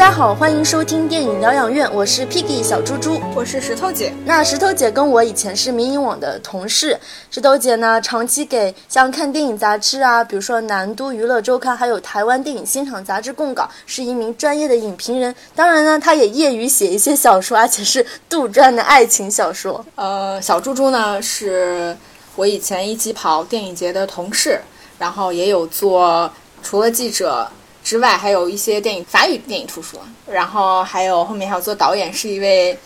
大家好，欢迎收听电影疗养院，我是 Piggy 小猪猪，我是石头姐。那石头姐跟我以前是民营网的同事，石头姐呢长期给像看电影杂志啊，比如说南都娱乐周刊，还有台湾电影欣赏杂志供稿，是一名专业的影评人。当然呢，她也业余写一些小说，而且是杜撰的爱情小说。呃，小猪猪呢是我以前一起跑电影节的同事，然后也有做除了记者。之外，还有一些电影法语电影图书，然后还有后面还有做导演，是一位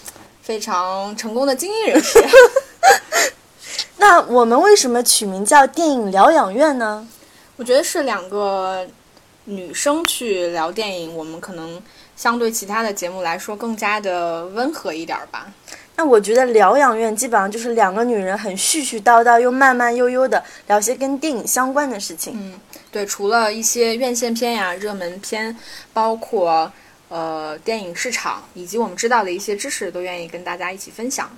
非常成功的精英人士。那我们为什么取名叫电影疗养院呢？我觉得是两个女生去聊电影，我们可能相对其他的节目来说更加的温和一点吧。那我觉得疗养院基本上就是两个女人很絮絮叨叨又慢慢悠悠的聊些跟电影相关的事情。嗯。对，除了一些院线片呀、热门片，包括呃电影市场以及我们知道的一些知识，都愿意跟大家一起分享。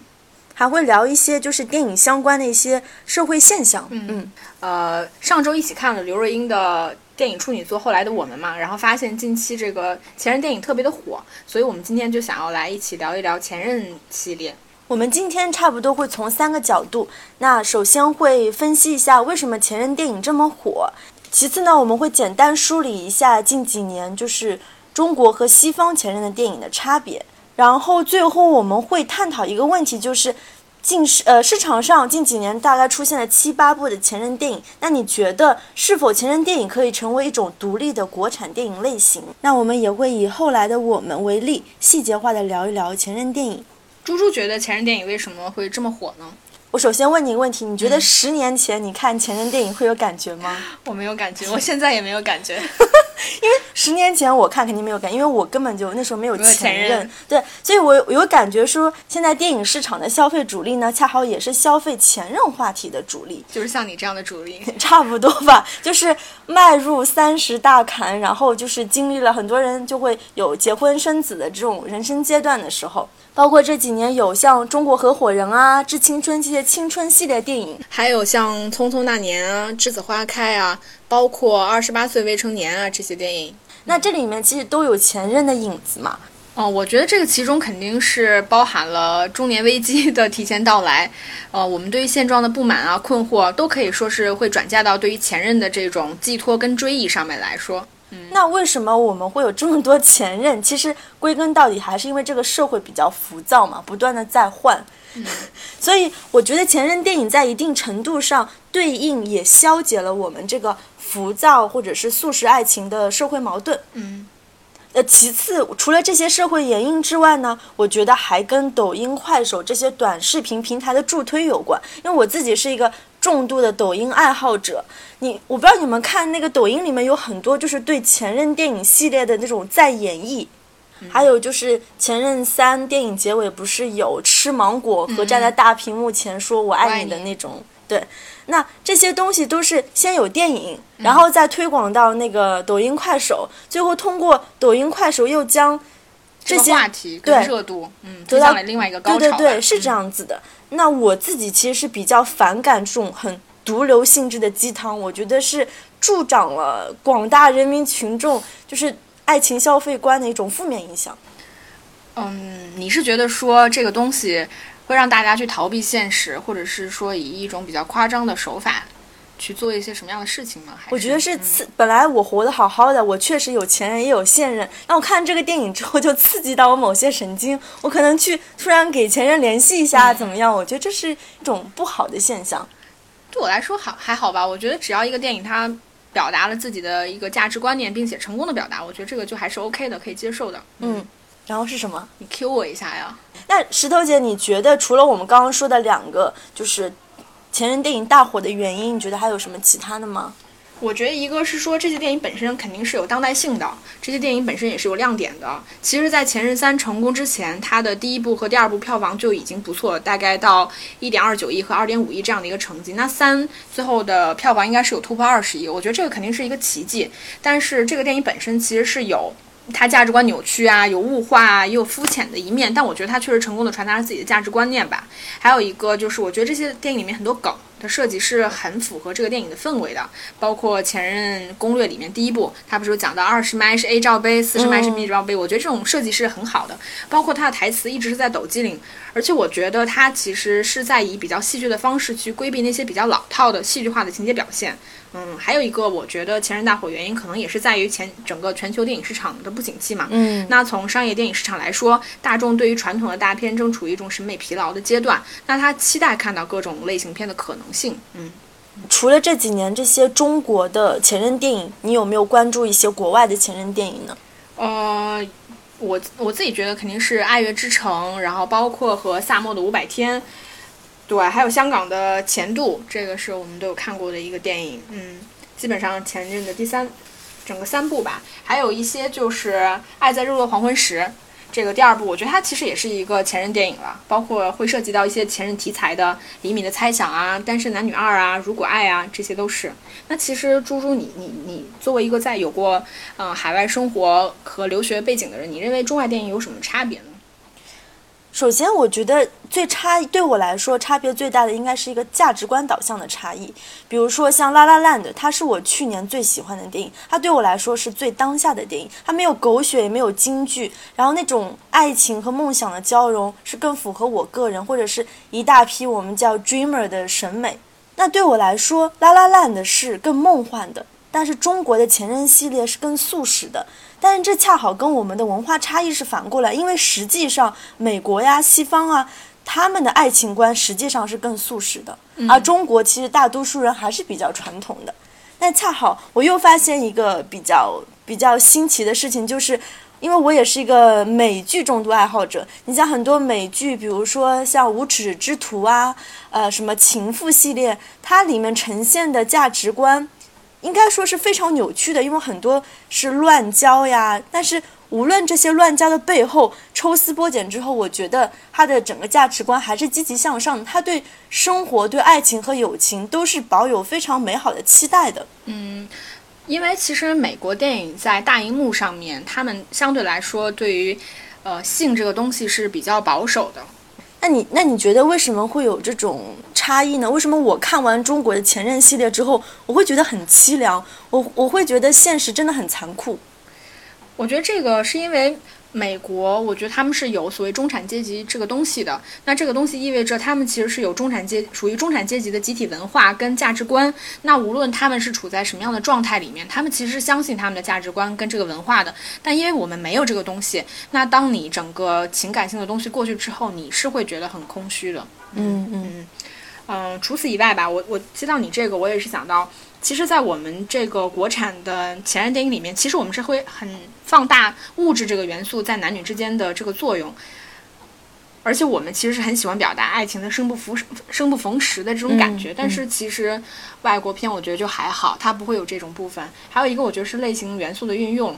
还会聊一些就是电影相关的一些社会现象。嗯嗯。呃，上周一起看了刘若英的电影处女作《后来的我们》嘛，然后发现近期这个前任电影特别的火，所以我们今天就想要来一起聊一聊前任系列。我们今天差不多会从三个角度，那首先会分析一下为什么前任电影这么火。其次呢，我们会简单梳理一下近几年就是中国和西方前任的电影的差别，然后最后我们会探讨一个问题，就是近市呃市场上近几年大概出现了七八部的前任电影，那你觉得是否前任电影可以成为一种独立的国产电影类型？那我们也会以后来的我们为例，细节化的聊一聊前任电影。猪猪觉得前任电影为什么会这么火呢？我首先问你一个问题，你觉得十年前你看前任电影会有感觉吗？我没有感觉，我现在也没有感觉，因为十年前我看肯定没有感，因为我根本就那时候没有前任，对，所以我有感觉说，现在电影市场的消费主力呢，恰好也是消费前任话题的主力，就是像你这样的主力，差不多吧，就是迈入三十大坎，然后就是经历了很多人就会有结婚生子的这种人生阶段的时候。包括这几年有像《中国合伙人》啊，《致青春》这些青春系列电影，还有像《匆匆那年》啊，《栀子花开》啊，包括《二十八岁未成年》啊这些电影。那这里面其实都有前任的影子嘛？哦，我觉得这个其中肯定是包含了中年危机的提前到来。呃，我们对于现状的不满啊、困惑，都可以说是会转嫁到对于前任的这种寄托跟追忆上面来说。嗯那为什么我们会有这么多前任？其实归根到底还是因为这个社会比较浮躁嘛，不断的在换。所以我觉得前任电影在一定程度上对应也消解了我们这个浮躁或者是速食爱情的社会矛盾。嗯。呃，其次除了这些社会原因之外呢，我觉得还跟抖音、快手这些短视频平台的助推有关。因为我自己是一个。重度的抖音爱好者，你我不知道你们看那个抖音里面有很多就是对前任电影系列的那种再演绎，还有就是前任三电影结尾不是有吃芒果和站在大屏幕前说我爱你的那种，对，那这些东西都是先有电影，然后再推广到那个抖音快手，最后通过抖音快手又将这些话题跟热度，嗯，得到了另外一个高潮，对对对，是这样子的。那我自己其实是比较反感这种很毒瘤性质的鸡汤，我觉得是助长了广大人民群众就是爱情消费观的一种负面影响。嗯，你是觉得说这个东西会让大家去逃避现实，或者是说以一种比较夸张的手法？去做一些什么样的事情吗？我觉得是刺。本来我活得好好的，我确实有前任也有现任。那我看这个电影之后，就刺激到我某些神经，我可能去突然给前任联系一下，怎么样？我觉得这是一种不好的现象。对我来说好还好吧。我觉得只要一个电影它表达了自己的一个价值观念，并且成功的表达，我觉得这个就还是 OK 的，可以接受的。嗯。然后是什么？你 Q 我一下呀。那石头姐，你觉得除了我们刚刚说的两个，就是？前任电影大火的原因，你觉得还有什么其他的吗？我觉得一个是说这些电影本身肯定是有当代性的，这些电影本身也是有亮点的。其实，在前任三成功之前，它的第一部和第二部票房就已经不错了，大概到一点二九亿和二点五亿这样的一个成绩。那三最后的票房应该是有突破二十亿，我觉得这个肯定是一个奇迹。但是这个电影本身其实是有。它价值观扭曲啊，有物化啊，也有肤浅的一面，但我觉得它确实成功的传达了自己的价值观念吧。还有一个就是，我觉得这些电影里面很多梗的设计是很符合这个电影的氛围的，包括《前任攻略》里面第一部，它不是有讲到二十迈是 A 罩杯，四十迈是 B 罩杯，我觉得这种设计是很好的。包括它的台词一直是在抖机灵，而且我觉得它其实是在以比较戏剧的方式去规避那些比较老套的戏剧化的情节表现。嗯，还有一个我觉得《前任大火》原因可能也是在于前整个全球电影市场的不景气嘛。嗯，那从商业电影市场来说，大众对于传统的大片正处于一种审美疲劳的阶段，那他期待看到各种类型片的可能性。嗯。除了这几年这些中国的前任电影，你有没有关注一些国外的前任电影呢？呃，我我自己觉得肯定是《爱乐之城》，然后包括和萨默的《五百天》，对，还有香港的《前度》，这个是我们都有看过的一个电影。嗯，基本上前任的第三，整个三部吧，还有一些就是《爱在日落黄昏时》。这个第二部，我觉得它其实也是一个前任电影了，包括会涉及到一些前任题材的《厘米的猜想》啊，《单身男女二》啊，《如果爱》啊，这些都是。那其实猪猪，你你你作为一个在有过嗯海外生活和留学背景的人，你认为中外电影有什么差别呢？首先，我觉得最差对我来说差别最大的应该是一个价值观导向的差异。比如说像《拉拉烂的》，它是我去年最喜欢的电影，它对我来说是最当下的电影。它没有狗血，也没有京剧，然后那种爱情和梦想的交融是更符合我个人或者是一大批我们叫 dreamer 的审美。那对我来说，《拉拉烂的》是更梦幻的，但是中国的前任系列是更素食的。但是这恰好跟我们的文化差异是反过来，因为实际上美国呀、西方啊，他们的爱情观实际上是更素食的，而中国其实大多数人还是比较传统的。但恰好我又发现一个比较比较新奇的事情，就是因为我也是一个美剧重度爱好者，你像很多美剧，比如说像《无耻之徒》啊，呃，什么《情妇》系列，它里面呈现的价值观。应该说是非常扭曲的，因为很多是乱交呀。但是无论这些乱交的背后，抽丝剥茧之后，我觉得他的整个价值观还是积极向上。他对生活、对爱情和友情都是保有非常美好的期待的。嗯，因为其实美国电影在大荧幕上面，他们相对来说对于呃性这个东西是比较保守的。那你那你觉得为什么会有这种差异呢？为什么我看完中国的前任系列之后，我会觉得很凄凉？我我会觉得现实真的很残酷。我觉得这个是因为。美国，我觉得他们是有所谓中产阶级这个东西的。那这个东西意味着他们其实是有中产阶属于中产阶级的集体文化跟价值观。那无论他们是处在什么样的状态里面，他们其实是相信他们的价值观跟这个文化的。但因为我们没有这个东西，那当你整个情感性的东西过去之后，你是会觉得很空虚的。嗯嗯嗯。除此以外吧，我我接到你这个，我也是想到。其实，在我们这个国产的前任电影里面，其实我们是会很放大物质这个元素在男女之间的这个作用，而且我们其实是很喜欢表达爱情的生不逢生不逢时的这种感觉。但是，其实外国片我觉得就还好，它不会有这种部分。还有一个，我觉得是类型元素的运用。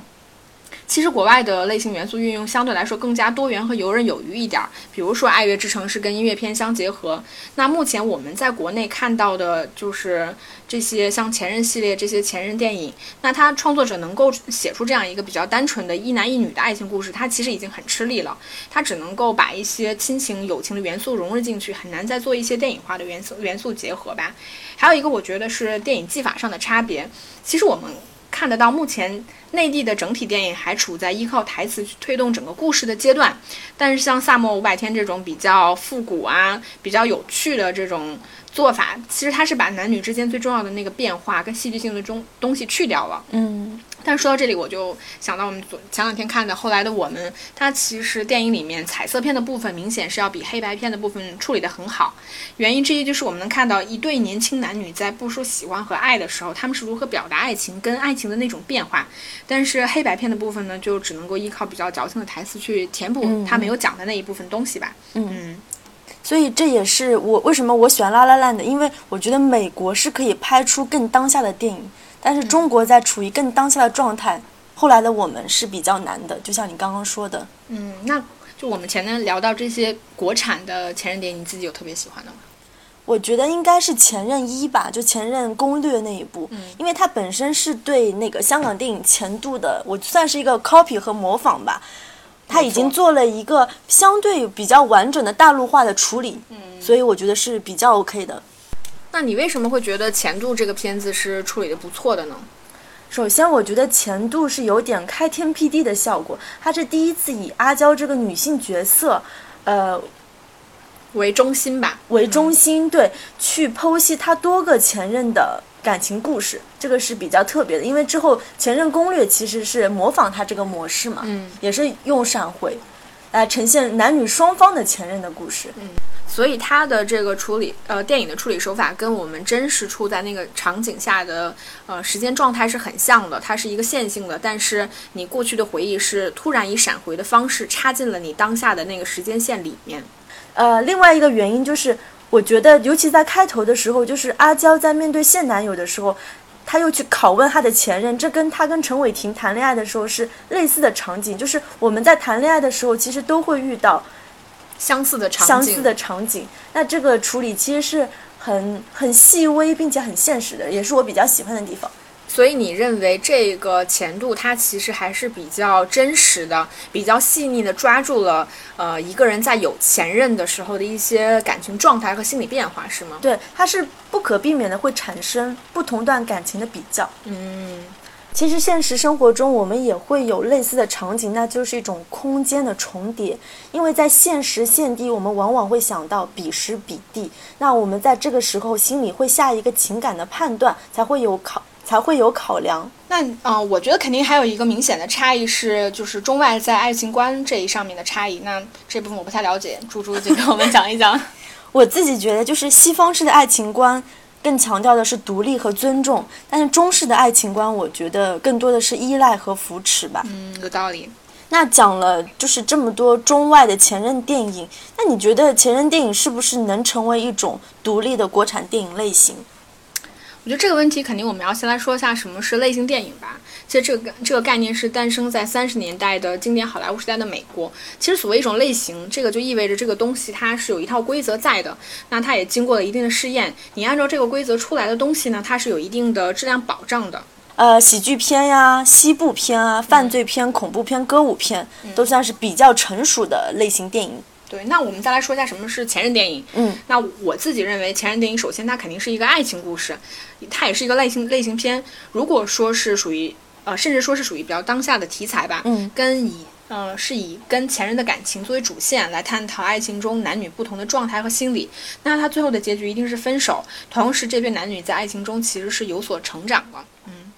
其实国外的类型元素运用相对来说更加多元和游刃有余一点儿，比如说《爱乐之城》是跟音乐片相结合。那目前我们在国内看到的就是这些像《前任》系列这些前任电影，那他创作者能够写出这样一个比较单纯的一男一女的爱情故事，他其实已经很吃力了。他只能够把一些亲情、友情的元素融入进去，很难再做一些电影化的元素元素结合吧。还有一个，我觉得是电影技法上的差别。其实我们。看得到，目前内地的整体电影还处在依靠台词去推动整个故事的阶段，但是像《萨默五百天》这种比较复古啊、比较有趣的这种做法，其实它是把男女之间最重要的那个变化跟戏剧性的中东西去掉了。嗯。但是说到这里，我就想到我们昨前两天看的《后来的我们》，它其实电影里面彩色片的部分明显是要比黑白片的部分处理得很好。原因之一就是我们能看到一对年轻男女在不说喜欢和爱的时候，他们是如何表达爱情跟爱情的那种变化。但是黑白片的部分呢，就只能够依靠比较矫情的台词去填补他没有讲的那一部分东西吧。嗯，所以这也是我为什么我喜欢《拉拉烂》的，因为我觉得美国是可以拍出更当下的电影。但是中国在处于更当下的状态，后来的我们是比较难的，就像你刚刚说的。嗯，那就我们前面聊到这些国产的前任电影，你自己有特别喜欢的吗？我觉得应该是《前任一》吧，就《前任攻略》那一部，嗯，因为它本身是对那个香港电影前度的，我算是一个 copy 和模仿吧。它已经做了一个相对比较完整的大陆化的处理，嗯，所以我觉得是比较 OK 的。那你为什么会觉得《前度》这个片子是处理的不错的呢？首先，我觉得《前度》是有点开天辟地的效果，它是第一次以阿娇这个女性角色，呃，为中心吧，为中心，对，去剖析她多个前任的感情故事，这个是比较特别的。因为之后《前任攻略》其实是模仿它这个模式嘛，嗯，也是用闪回来呈现男女双方的前任的故事，嗯。所以它的这个处理，呃，电影的处理手法跟我们真实处在那个场景下的，呃，时间状态是很像的。它是一个线性的，但是你过去的回忆是突然以闪回的方式插进了你当下的那个时间线里面。呃，另外一个原因就是，我觉得尤其在开头的时候，就是阿娇在面对现男友的时候，她又去拷问她的前任，这跟她跟陈伟霆谈恋爱的时候是类似的场景。就是我们在谈恋爱的时候，其实都会遇到。相似的场景，相似的场景，那这个处理其实是很很细微，并且很现实的，也是我比较喜欢的地方。所以你认为这个前度它其实还是比较真实的，比较细腻的抓住了呃一个人在有前任的时候的一些感情状态和心理变化，是吗？对，它是不可避免的会产生不同段感情的比较。嗯。其实现实生活中我们也会有类似的场景，那就是一种空间的重叠。因为在现实现地，我们往往会想到彼时彼地，那我们在这个时候心里会下一个情感的判断，才会有考才会有考量。那啊，我觉得肯定还有一个明显的差异是，就是中外在爱情观这一上面的差异。那这部分我不太了解，猪猪就跟我们讲一讲。我自己觉得，就是西方式的爱情观。更强调的是独立和尊重，但是中式的爱情观，我觉得更多的是依赖和扶持吧。嗯，有道理。那讲了就是这么多中外的前任电影，那你觉得前任电影是不是能成为一种独立的国产电影类型？我觉得这个问题肯定我们要先来说一下什么是类型电影吧。其实这个这个概念是诞生在三十年代的经典好莱坞时代的美国。其实所谓一种类型，这个就意味着这个东西它是有一套规则在的，那它也经过了一定的试验。你按照这个规则出来的东西呢，它是有一定的质量保障的。呃，喜剧片呀、西部片啊、犯罪片、恐怖片、歌舞片，都算是比较成熟的类型电影。对，那我们再来说一下什么是前任电影。嗯，那我自己认为前任电影，首先它肯定是一个爱情故事，它也是一个类型类型片。如果说是属于呃，甚至说是属于比较当下的题材吧，嗯，跟以呃是以跟前任的感情作为主线来探讨爱情中男女不同的状态和心理，那他最后的结局一定是分手。同时，这对男女在爱情中其实是有所成长的。嗯，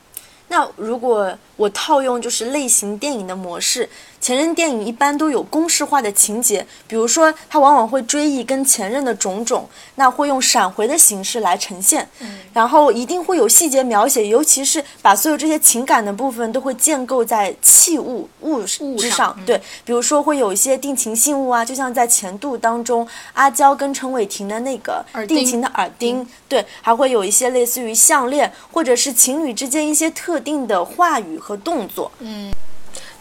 那如果我套用就是类型电影的模式。前任电影一般都有公式化的情节，比如说他往往会追忆跟前任的种种，那会用闪回的形式来呈现，然后一定会有细节描写，尤其是把所有这些情感的部分都会建构在器物物之上，对，比如说会有一些定情信物啊，就像在前度当中，阿娇跟陈伟霆的那个定情的耳钉，对，还会有一些类似于项链，或者是情侣之间一些特定的话语和动作，嗯。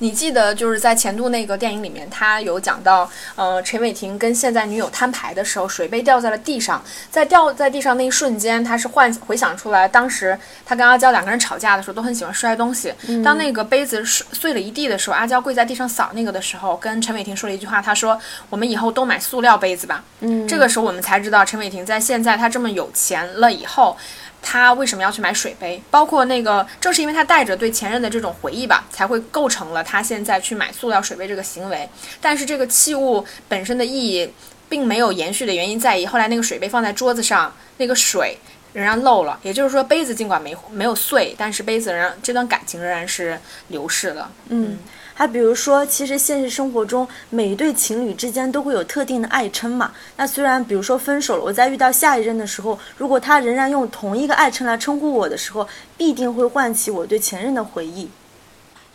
你记得就是在前度那个电影里面，他有讲到，呃，陈伟霆跟现在女友摊牌的时候，水杯掉在了地上，在掉在地上那一瞬间，他是幻回想出来，当时他跟阿娇两个人吵架的时候，都很喜欢摔东西。当那个杯子碎碎了一地的时候，阿娇跪在地上扫那个的时候，跟陈伟霆说了一句话，他说：“我们以后都买塑料杯子吧。”嗯，这个时候我们才知道，陈伟霆在现在他这么有钱了以后。他为什么要去买水杯？包括那个，正是因为他带着对前任的这种回忆吧，才会构成了他现在去买塑料水杯这个行为。但是这个器物本身的意义并没有延续的原因在于，后来那个水杯放在桌子上，那个水仍然漏了。也就是说，杯子尽管没没有碎，但是杯子仍然这段感情仍然是流逝了。嗯。还比如说，其实现实生活中每一对情侣之间都会有特定的爱称嘛。那虽然比如说分手了，我在遇到下一任的时候，如果他仍然用同一个爱称来称呼我的时候，必定会唤起我对前任的回忆。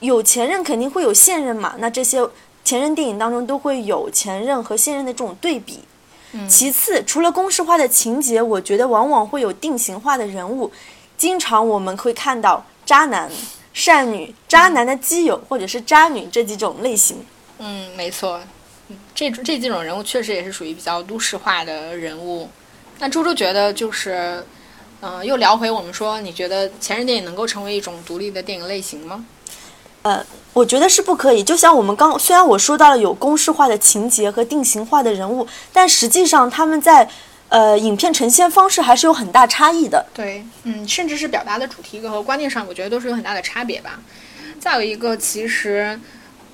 有前任肯定会有现任嘛。那这些前任电影当中都会有前任和现任的这种对比。其次，除了公式化的情节，我觉得往往会有定型化的人物。经常我们会看到渣男。善女、渣男的基友，或者是渣女这几种类型。嗯，没错，这这几种人物确实也是属于比较都市化的人物。那猪猪觉得就是，嗯，又聊回我们说，你觉得前任电影能够成为一种独立的电影类型吗？呃，我觉得是不可以。就像我们刚，虽然我说到了有公式化的情节和定型化的人物，但实际上他们在。呃，影片呈现方式还是有很大差异的。对，嗯，甚至是表达的主题和观念上，我觉得都是有很大的差别吧。再有一个，其实。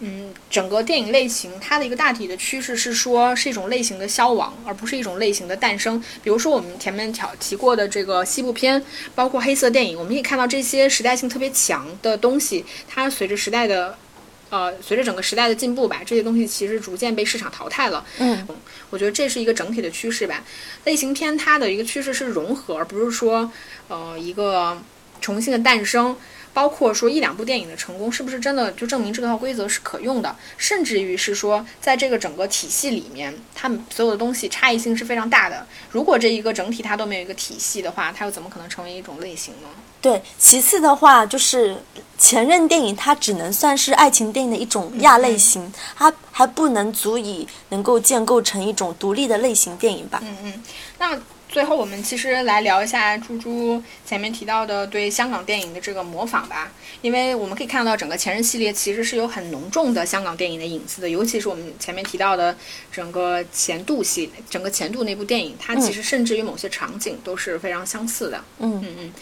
嗯，整个电影类型它的一个大体的趋势是说，是一种类型的消亡，而不是一种类型的诞生。比如说我们前面挑提过的这个西部片，包括黑色电影，我们可以看到这些时代性特别强的东西，它随着时代的，呃，随着整个时代的进步吧，这些东西其实逐渐被市场淘汰了。嗯，我觉得这是一个整体的趋势吧。类型片它的一个趋势是融合，而不是说，呃，一个重新的诞生。包括说一两部电影的成功，是不是真的就证明这套规则是可用的？甚至于是说，在这个整个体系里面，他们所有的东西差异性是非常大的。如果这一个整体它都没有一个体系的话，它又怎么可能成为一种类型呢？对，其次的话就是前任电影，它只能算是爱情电影的一种亚类型，它还不能足以能够建构成一种独立的类型电影吧？嗯嗯，那。最后，我们其实来聊一下猪猪前面提到的对香港电影的这个模仿吧，因为我们可以看到整个前任系列其实是有很浓重的香港电影的影子的，尤其是我们前面提到的整个前度系，整个前度那部电影，它其实甚至于某些场景都是非常相似的。嗯嗯嗯。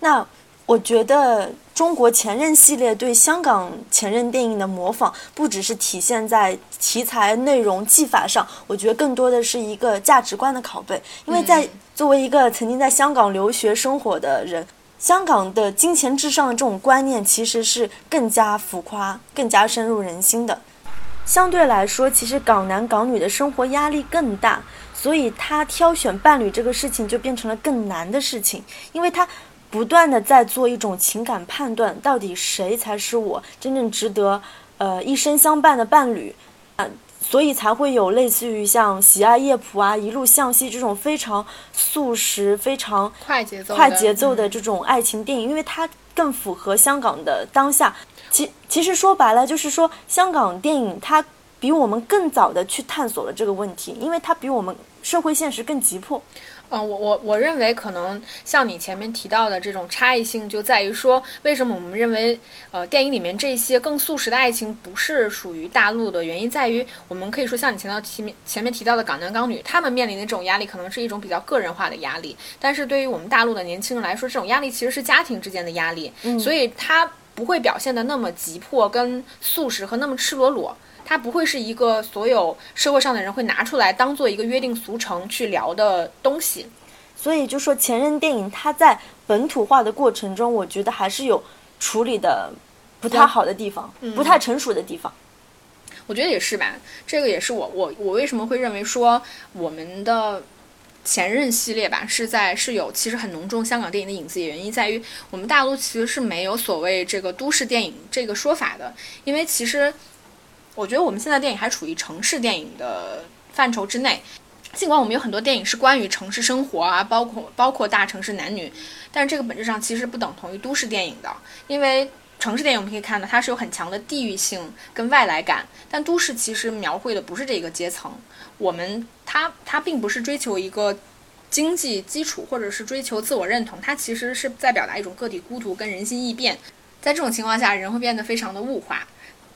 那。我觉得中国前任系列对香港前任电影的模仿，不只是体现在题材、内容、技法上，我觉得更多的是一个价值观的拷贝。因为在作为一个曾经在香港留学生活的人，香港的金钱至上的这种观念其实是更加浮夸、更加深入人心的。相对来说，其实港男港女的生活压力更大，所以他挑选伴侣这个事情就变成了更难的事情，因为他。不断的在做一种情感判断，到底谁才是我真正值得呃一生相伴的伴侣啊？所以才会有类似于像《喜爱夜蒲》啊、《一路向西》这种非常速食、非常快节奏、快节奏的这种爱情电影，因为它更符合香港的当下。其其实说白了，就是说香港电影它比我们更早的去探索了这个问题，因为它比我们社会现实更急迫。嗯，我我我认为可能像你前面提到的这种差异性，就在于说，为什么我们认为，呃，电影里面这些更速食的爱情不是属于大陆的原因，在于我们可以说像你前到前面前面提到的港男港女，他们面临的这种压力可能是一种比较个人化的压力，但是对于我们大陆的年轻人来说，这种压力其实是家庭之间的压力，所以他不会表现的那么急迫、跟速食和那么赤裸裸。它不会是一个所有社会上的人会拿出来当做一个约定俗成去聊的东西，所以就说前任电影它在本土化的过程中，我觉得还是有处理的不太好的地方，不太成熟的地方。我觉得也是吧，这个也是我我我为什么会认为说我们的前任系列吧是在是有其实很浓重香港电影的影子，原因在于我们大陆其实是没有所谓这个都市电影这个说法的，因为其实。我觉得我们现在电影还处于城市电影的范畴之内，尽管我们有很多电影是关于城市生活啊，包括包括大城市男女，但是这个本质上其实不等同于都市电影的，因为城市电影我们可以看到它是有很强的地域性跟外来感，但都市其实描绘的不是这个阶层，我们它它并不是追求一个经济基础或者是追求自我认同，它其实是在表达一种个体孤独跟人心易变，在这种情况下，人会变得非常的物化。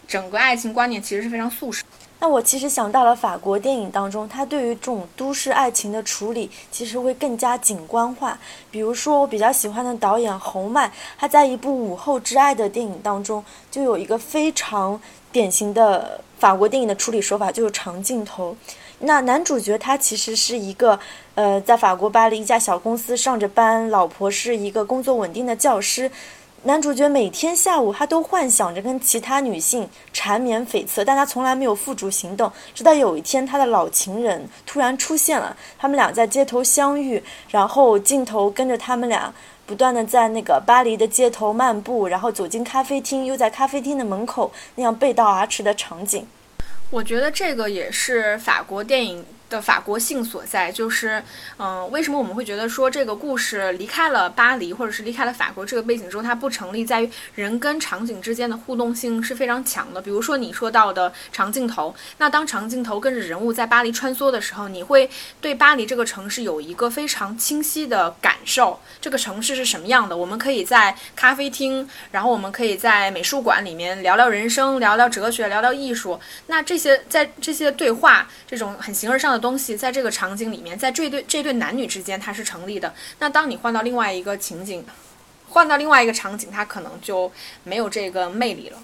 整个爱情观念其实是非常素食。那我其实想到了法国电影当中，它对于这种都市爱情的处理，其实会更加景观化。比如说，我比较喜欢的导演侯麦，他在一部《午后之爱》的电影当中，就有一个非常典型的法国电影的处理手法，就是长镜头。那男主角他其实是一个，呃，在法国巴黎一家小公司上着班，老婆是一个工作稳定的教师。男主角每天下午，他都幻想着跟其他女性缠绵悱恻，但他从来没有付诸行动。直到有一天，他的老情人突然出现了，他们俩在街头相遇，然后镜头跟着他们俩不断的在那个巴黎的街头漫步，然后走进咖啡厅，又在咖啡厅的门口那样背道而驰的场景。我觉得这个也是法国电影。的法国性所在，就是，嗯，为什么我们会觉得说这个故事离开了巴黎，或者是离开了法国这个背景之后，它不成立，在于人跟场景之间的互动性是非常强的。比如说你说到的长镜头，那当长镜头跟着人物在巴黎穿梭的时候，你会对巴黎这个城市有一个非常清晰的感受。这个城市是什么样的？我们可以在咖啡厅，然后我们可以在美术馆里面聊聊人生，聊聊哲学，聊聊艺术。那这些在这些对话，这种很形而上的。东西在这个场景里面，在这对这对男女之间它是成立的。那当你换到另外一个情景，换到另外一个场景，它可能就没有这个魅力了。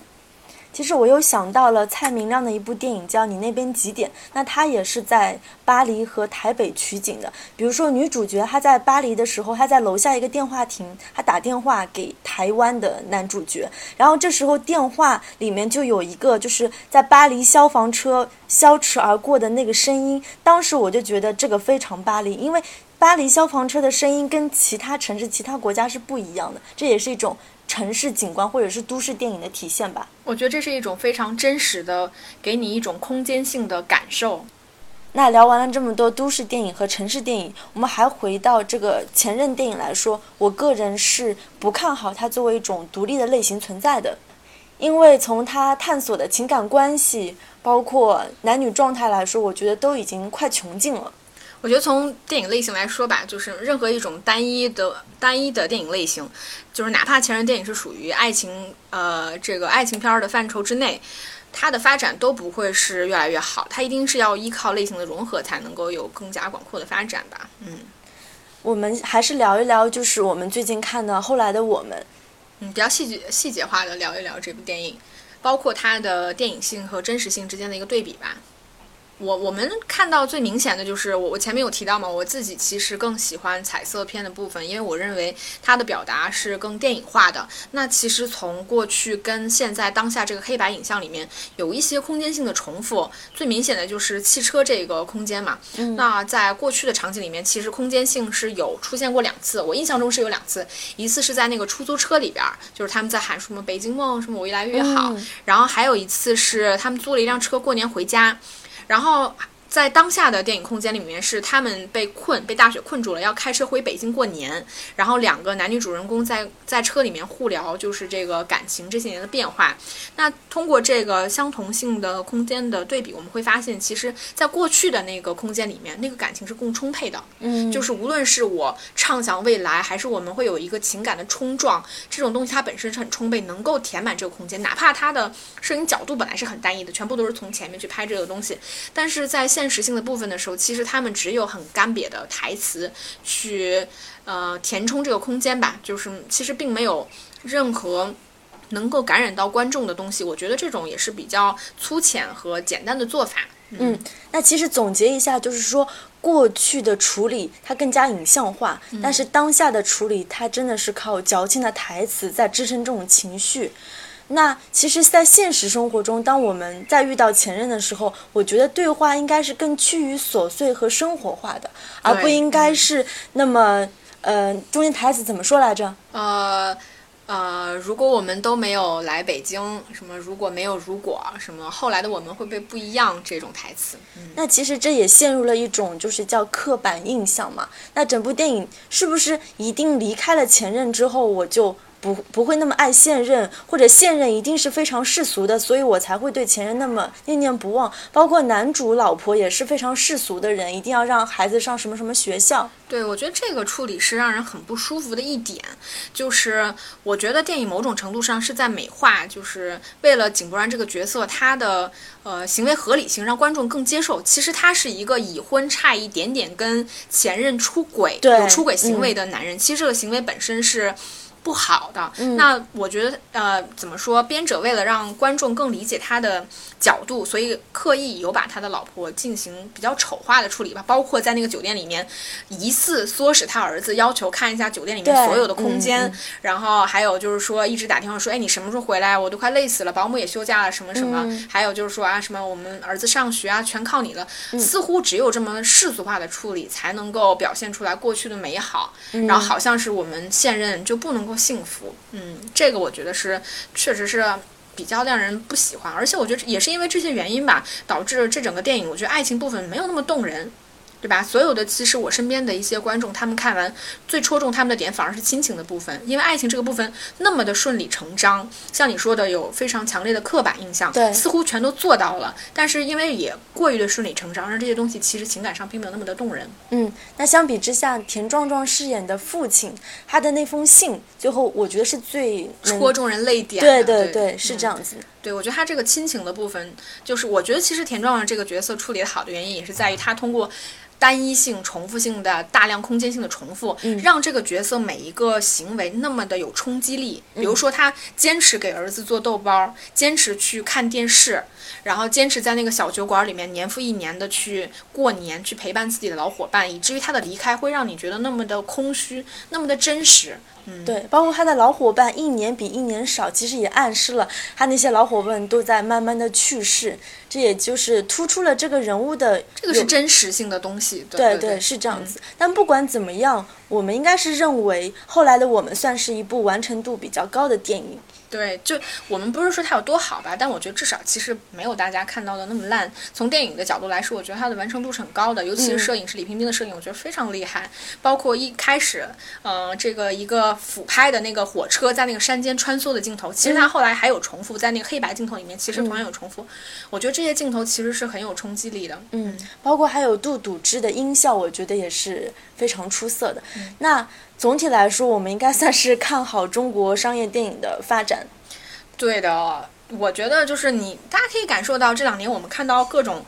其实我又想到了蔡明亮的一部电影，叫《你那边几点》。那他也是在巴黎和台北取景的。比如说，女主角她在巴黎的时候，她在楼下一个电话亭，她打电话给台湾的男主角。然后这时候电话里面就有一个就是在巴黎消防车消驰而过的那个声音。当时我就觉得这个非常巴黎，因为巴黎消防车的声音跟其他城市、其他国家是不一样的。这也是一种。城市景观或者是都市电影的体现吧，我觉得这是一种非常真实的，给你一种空间性的感受。那聊完了这么多都市电影和城市电影，我们还回到这个前任电影来说，我个人是不看好它作为一种独立的类型存在的，因为从它探索的情感关系，包括男女状态来说，我觉得都已经快穷尽了。我觉得从电影类型来说吧，就是任何一种单一的单一的电影类型，就是哪怕前任电影是属于爱情呃这个爱情片的范畴之内，它的发展都不会是越来越好，它一定是要依靠类型的融合才能够有更加广阔的发展吧。嗯，我们还是聊一聊，就是我们最近看的《后来的我们》，嗯，比较细节细节化的聊一聊这部电影，包括它的电影性和真实性之间的一个对比吧。我我们看到最明显的就是我我前面有提到嘛，我自己其实更喜欢彩色片的部分，因为我认为它的表达是更电影化的。那其实从过去跟现在当下这个黑白影像里面有一些空间性的重复，最明显的就是汽车这个空间嘛。那在过去的场景里面，其实空间性是有出现过两次，我印象中是有两次，一次是在那个出租车里边，就是他们在喊什么北京梦什么我越来越好，然后还有一次是他们租了一辆车过年回家。然后。然后。在当下的电影空间里面，是他们被困，被大雪困住了，要开车回北京过年。然后两个男女主人公在在车里面互聊，就是这个感情这些年的变化。那通过这个相同性的空间的对比，我们会发现，其实在过去的那个空间里面，那个感情是更充沛的。嗯，就是无论是我畅想未来，还是我们会有一个情感的冲撞，这种东西它本身是很充沛，能够填满这个空间。哪怕它的摄影角度本来是很单一的，全部都是从前面去拍这个东西，但是在现现实性的部分的时候，其实他们只有很干瘪的台词去呃填充这个空间吧，就是其实并没有任何能够感染到观众的东西。我觉得这种也是比较粗浅和简单的做法。嗯，那其实总结一下，就是说过去的处理它更加影像化，但是当下的处理它真的是靠矫情的台词在支撑这种情绪。那其实，在现实生活中，当我们在遇到前任的时候，我觉得对话应该是更趋于琐碎和生活化的，而不应该是那么呃，中间台词怎么说来着？呃呃，如果我们都没有来北京，什么如果没有如果，什么后来的我们会不会不一样？这种台词，那其实这也陷入了一种就是叫刻板印象嘛。那整部电影是不是一定离开了前任之后，我就？不不会那么爱现任，或者现任一定是非常世俗的，所以我才会对前任那么念念不忘。包括男主老婆也是非常世俗的人，一定要让孩子上什么什么学校。对，我觉得这个处理是让人很不舒服的一点，就是我觉得电影某种程度上是在美化，就是为了井柏然这个角色他的呃行为合理性，让观众更接受。其实他是一个已婚差一点点跟前任出轨有出轨行为的男人，其实这个行为本身是。不好的，那我觉得，呃，怎么说？编者为了让观众更理解他的角度，所以刻意有把他的老婆进行比较丑化的处理吧。包括在那个酒店里面，疑似唆使他儿子要求看一下酒店里面所有的空间，然后还有就是说一直打电话说，哎，你什么时候回来？我都快累死了，保姆也休假了，什么什么。还有就是说啊，什么我们儿子上学啊，全靠你了。似乎只有这么世俗化的处理，才能够表现出来过去的美好。然后好像是我们现任就不能够。幸福，嗯，这个我觉得是，确实是比较让人不喜欢，而且我觉得也是因为这些原因吧，导致这整个电影，我觉得爱情部分没有那么动人。对吧？所有的其实我身边的一些观众，他们看完最戳中他们的点反而是亲情的部分，因为爱情这个部分那么的顺理成章，像你说的有非常强烈的刻板印象，对，似乎全都做到了。但是因为也过于的顺理成章，让这些东西其实情感上并没有那么的动人。嗯，那相比之下，田壮壮饰演的父亲，他的那封信，最后我觉得是最戳中人泪点。对对对，是这样子。对，我觉得他这个亲情的部分，就是我觉得其实田壮壮这个角色处理的好的原因，也是在于他通过。单一性、重复性的大量空间性的重复，让这个角色每一个行为那么的有冲击力。比如说，他坚持给儿子做豆包，坚持去看电视，然后坚持在那个小酒馆里面年复一年的去过年，去陪伴自己的老伙伴，以至于他的离开会让你觉得那么的空虚，那么的真实。嗯，对，包括他的老伙伴一年比一年少，其实也暗示了他那些老伙伴都在慢慢的去世，这也就是突出了这个人物的这个是真实性的东西。对对，是这样子。但不管怎么样，我们应该是认为后来的我们算是一部完成度比较高的电影。对，就我们不是说它有多好吧，但我觉得至少其实没有大家看到的那么烂。从电影的角度来说，我觉得它的完成度是很高的，尤其是摄影是李冰冰的摄影，我觉得非常厉害。包括一开始，嗯，这个一个俯拍的那个火车在那个山间穿梭的镜头，其实它后来还有重复，在那个黑白镜头里面，其实同样有重复。我觉得这些镜头其实是很有冲击力的。嗯，包括还有杜笃之的音效，我觉得也是非常出色的。那。总体来说，我们应该算是看好中国商业电影的发展。对的，我觉得就是你，大家可以感受到这两年我们看到各种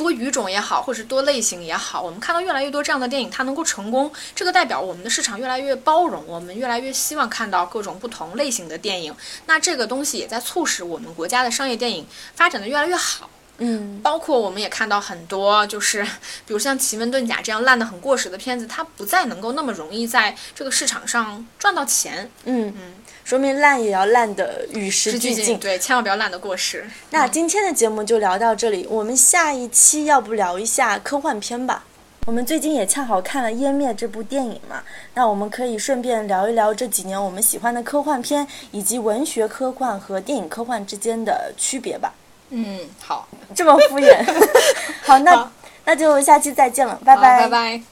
多语种也好，或者是多类型也好，我们看到越来越多这样的电影，它能够成功，这个代表我们的市场越来越包容，我们越来越希望看到各种不同类型的电影。那这个东西也在促使我们国家的商业电影发展的越来越好。嗯，包括我们也看到很多，就是比如像《奇门遁甲》这样烂的很过时的片子，它不再能够那么容易在这个市场上赚到钱。嗯嗯，说明烂也要烂的与时俱进，对，千万不要烂的过时。那今天的节目就聊到这里，我们下一期要不聊一下科幻片吧？我们最近也恰好看了《湮灭》这部电影嘛，那我们可以顺便聊一聊这几年我们喜欢的科幻片，以及文学科幻和电影科幻之间的区别吧。嗯，好，这么敷衍，好，那那就下期再见了，拜拜，拜拜。